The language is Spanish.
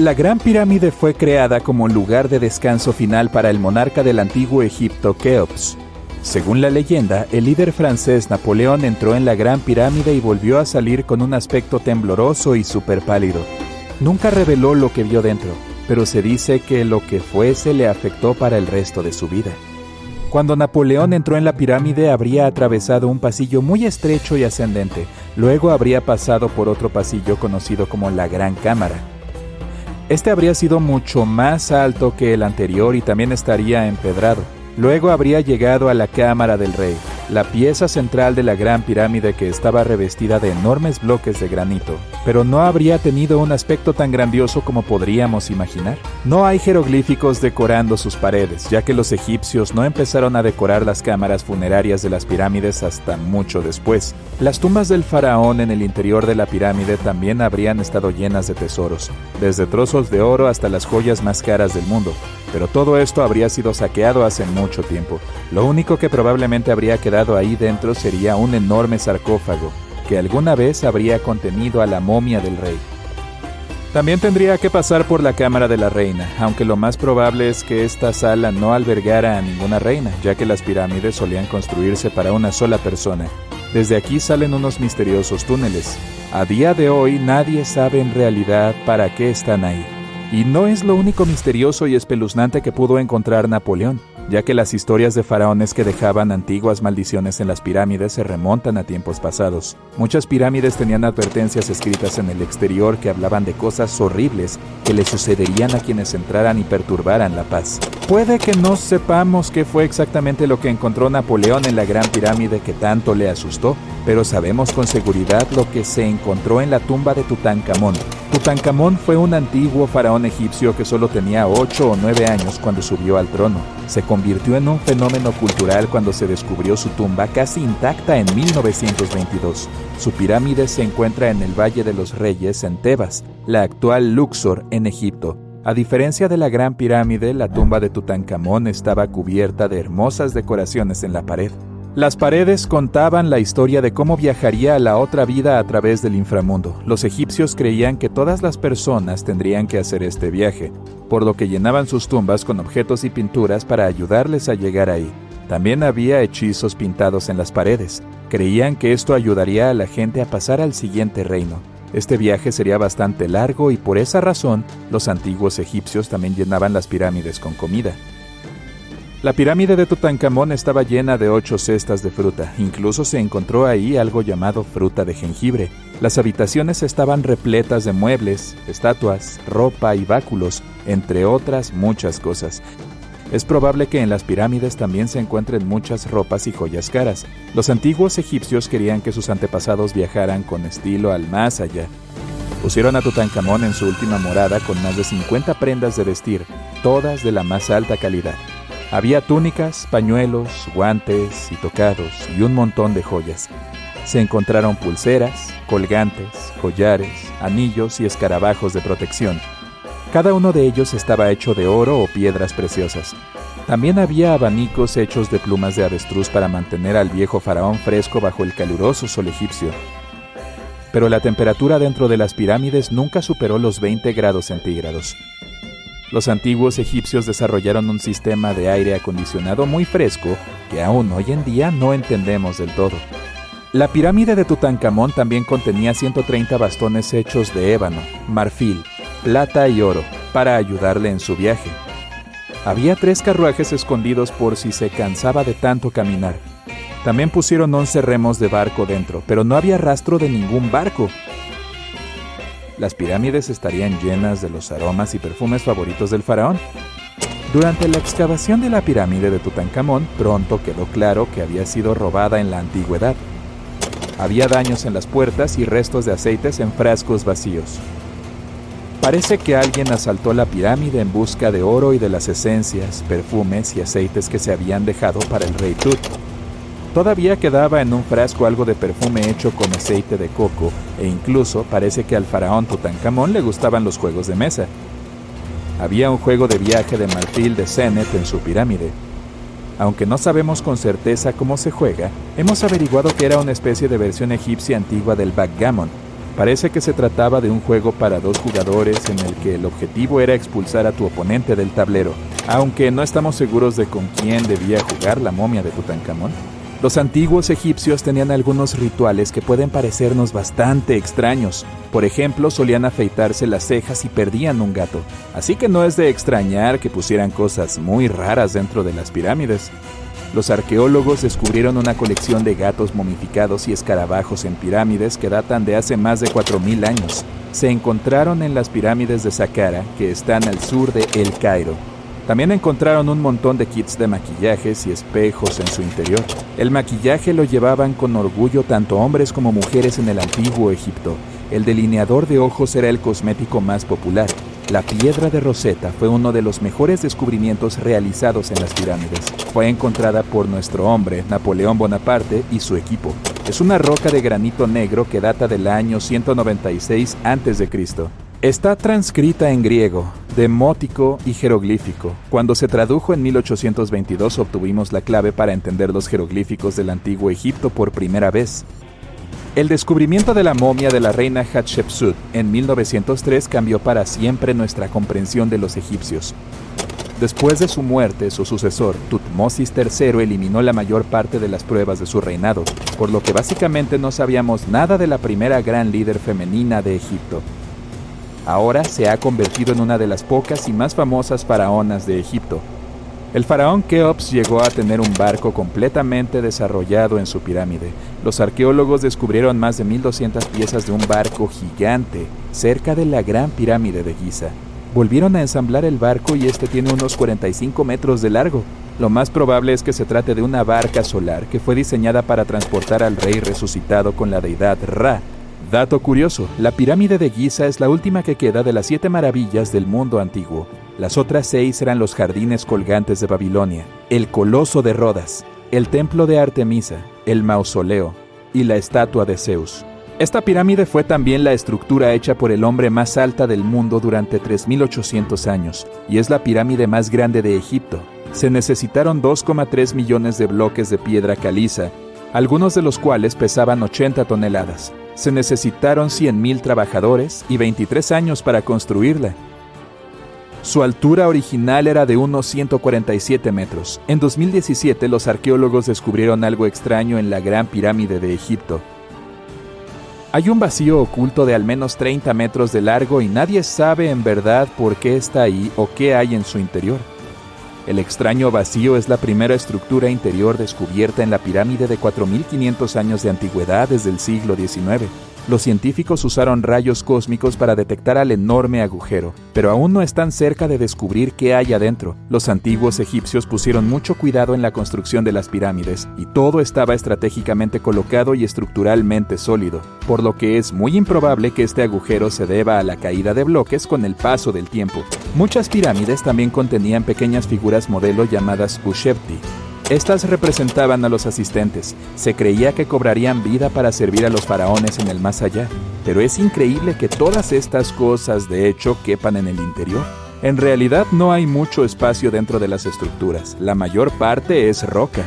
La Gran Pirámide fue creada como lugar de descanso final para el monarca del antiguo Egipto, Keops. Según la leyenda, el líder francés Napoleón entró en la Gran Pirámide y volvió a salir con un aspecto tembloroso y súper pálido. Nunca reveló lo que vio dentro, pero se dice que lo que fuese le afectó para el resto de su vida. Cuando Napoleón entró en la pirámide habría atravesado un pasillo muy estrecho y ascendente, luego habría pasado por otro pasillo conocido como la Gran Cámara. Este habría sido mucho más alto que el anterior y también estaría empedrado. Luego habría llegado a la Cámara del Rey, la pieza central de la gran pirámide que estaba revestida de enormes bloques de granito, pero no habría tenido un aspecto tan grandioso como podríamos imaginar. No hay jeroglíficos decorando sus paredes, ya que los egipcios no empezaron a decorar las cámaras funerarias de las pirámides hasta mucho después. Las tumbas del faraón en el interior de la pirámide también habrían estado llenas de tesoros, desde trozos de oro hasta las joyas más caras del mundo, pero todo esto habría sido saqueado hace mucho tiempo. Lo único que probablemente habría quedado ahí dentro sería un enorme sarcófago, que alguna vez habría contenido a la momia del rey. También tendría que pasar por la cámara de la reina, aunque lo más probable es que esta sala no albergara a ninguna reina, ya que las pirámides solían construirse para una sola persona. Desde aquí salen unos misteriosos túneles. A día de hoy nadie sabe en realidad para qué están ahí. Y no es lo único misterioso y espeluznante que pudo encontrar Napoleón ya que las historias de faraones que dejaban antiguas maldiciones en las pirámides se remontan a tiempos pasados. Muchas pirámides tenían advertencias escritas en el exterior que hablaban de cosas horribles que le sucederían a quienes entraran y perturbaran la paz. Puede que no sepamos qué fue exactamente lo que encontró Napoleón en la Gran Pirámide que tanto le asustó, pero sabemos con seguridad lo que se encontró en la tumba de Tutankamón. Tutankamón fue un antiguo faraón egipcio que solo tenía 8 o 9 años cuando subió al trono. Se convirtió en un fenómeno cultural cuando se descubrió su tumba casi intacta en 1922. Su pirámide se encuentra en el Valle de los Reyes en Tebas, la actual Luxor en Egipto. A diferencia de la Gran Pirámide, la tumba de Tutankamón estaba cubierta de hermosas decoraciones en la pared. Las paredes contaban la historia de cómo viajaría a la otra vida a través del inframundo. Los egipcios creían que todas las personas tendrían que hacer este viaje, por lo que llenaban sus tumbas con objetos y pinturas para ayudarles a llegar ahí. También había hechizos pintados en las paredes. Creían que esto ayudaría a la gente a pasar al siguiente reino. Este viaje sería bastante largo y por esa razón los antiguos egipcios también llenaban las pirámides con comida. La pirámide de Tutankamón estaba llena de ocho cestas de fruta, incluso se encontró ahí algo llamado fruta de jengibre. Las habitaciones estaban repletas de muebles, estatuas, ropa y báculos, entre otras muchas cosas. Es probable que en las pirámides también se encuentren muchas ropas y joyas caras. Los antiguos egipcios querían que sus antepasados viajaran con estilo al más allá. Pusieron a Tutankamón en su última morada con más de 50 prendas de vestir, todas de la más alta calidad. Había túnicas, pañuelos, guantes y tocados y un montón de joyas. Se encontraron pulseras, colgantes, collares, anillos y escarabajos de protección. Cada uno de ellos estaba hecho de oro o piedras preciosas. También había abanicos hechos de plumas de avestruz para mantener al viejo faraón fresco bajo el caluroso sol egipcio. Pero la temperatura dentro de las pirámides nunca superó los 20 grados centígrados. Los antiguos egipcios desarrollaron un sistema de aire acondicionado muy fresco que aún hoy en día no entendemos del todo. La pirámide de Tutankamón también contenía 130 bastones hechos de ébano, marfil, plata y oro para ayudarle en su viaje. Había tres carruajes escondidos por si se cansaba de tanto caminar. También pusieron 11 remos de barco dentro, pero no había rastro de ningún barco, las pirámides estarían llenas de los aromas y perfumes favoritos del faraón. Durante la excavación de la pirámide de Tutankamón, pronto quedó claro que había sido robada en la antigüedad. Había daños en las puertas y restos de aceites en frascos vacíos. Parece que alguien asaltó la pirámide en busca de oro y de las esencias, perfumes y aceites que se habían dejado para el rey Tut. Todavía quedaba en un frasco algo de perfume hecho con aceite de coco e incluso parece que al faraón Tutankamón le gustaban los juegos de mesa. Había un juego de viaje de marfil de Zenet en su pirámide. Aunque no sabemos con certeza cómo se juega, hemos averiguado que era una especie de versión egipcia antigua del backgammon. Parece que se trataba de un juego para dos jugadores en el que el objetivo era expulsar a tu oponente del tablero, aunque no estamos seguros de con quién debía jugar la momia de Tutankamón. Los antiguos egipcios tenían algunos rituales que pueden parecernos bastante extraños. Por ejemplo, solían afeitarse las cejas y perdían un gato. Así que no es de extrañar que pusieran cosas muy raras dentro de las pirámides. Los arqueólogos descubrieron una colección de gatos momificados y escarabajos en pirámides que datan de hace más de 4.000 años. Se encontraron en las pirámides de Saqqara, que están al sur de El Cairo. También encontraron un montón de kits de maquillajes y espejos en su interior. El maquillaje lo llevaban con orgullo tanto hombres como mujeres en el antiguo Egipto. El delineador de ojos era el cosmético más popular. La piedra de Rosetta fue uno de los mejores descubrimientos realizados en las pirámides. Fue encontrada por nuestro hombre, Napoleón Bonaparte, y su equipo. Es una roca de granito negro que data del año 196 a.C. Está transcrita en griego, demótico y jeroglífico. Cuando se tradujo en 1822 obtuvimos la clave para entender los jeroglíficos del antiguo Egipto por primera vez. El descubrimiento de la momia de la reina Hatshepsut en 1903 cambió para siempre nuestra comprensión de los egipcios. Después de su muerte, su sucesor, Tutmosis III, eliminó la mayor parte de las pruebas de su reinado, por lo que básicamente no sabíamos nada de la primera gran líder femenina de Egipto. Ahora se ha convertido en una de las pocas y más famosas faraonas de Egipto. El faraón Keops llegó a tener un barco completamente desarrollado en su pirámide. Los arqueólogos descubrieron más de 1200 piezas de un barco gigante cerca de la gran pirámide de Giza. Volvieron a ensamblar el barco y este tiene unos 45 metros de largo. Lo más probable es que se trate de una barca solar que fue diseñada para transportar al rey resucitado con la deidad Ra, Dato curioso, la pirámide de Giza es la última que queda de las siete maravillas del mundo antiguo. Las otras seis eran los jardines colgantes de Babilonia, el coloso de Rodas, el templo de Artemisa, el mausoleo y la estatua de Zeus. Esta pirámide fue también la estructura hecha por el hombre más alta del mundo durante 3.800 años y es la pirámide más grande de Egipto. Se necesitaron 2,3 millones de bloques de piedra caliza, algunos de los cuales pesaban 80 toneladas se necesitaron 100.000 trabajadores y 23 años para construirla. Su altura original era de unos 147 metros. En 2017 los arqueólogos descubrieron algo extraño en la Gran Pirámide de Egipto. Hay un vacío oculto de al menos 30 metros de largo y nadie sabe en verdad por qué está ahí o qué hay en su interior. El extraño vacío es la primera estructura interior descubierta en la pirámide de 4.500 años de antigüedad desde el siglo XIX. Los científicos usaron rayos cósmicos para detectar al enorme agujero, pero aún no están cerca de descubrir qué hay adentro. Los antiguos egipcios pusieron mucho cuidado en la construcción de las pirámides, y todo estaba estratégicamente colocado y estructuralmente sólido, por lo que es muy improbable que este agujero se deba a la caída de bloques con el paso del tiempo. Muchas pirámides también contenían pequeñas figuras modelo llamadas Ushebti, estas representaban a los asistentes. Se creía que cobrarían vida para servir a los faraones en el más allá. Pero es increíble que todas estas cosas de hecho quepan en el interior. En realidad no hay mucho espacio dentro de las estructuras. La mayor parte es roca.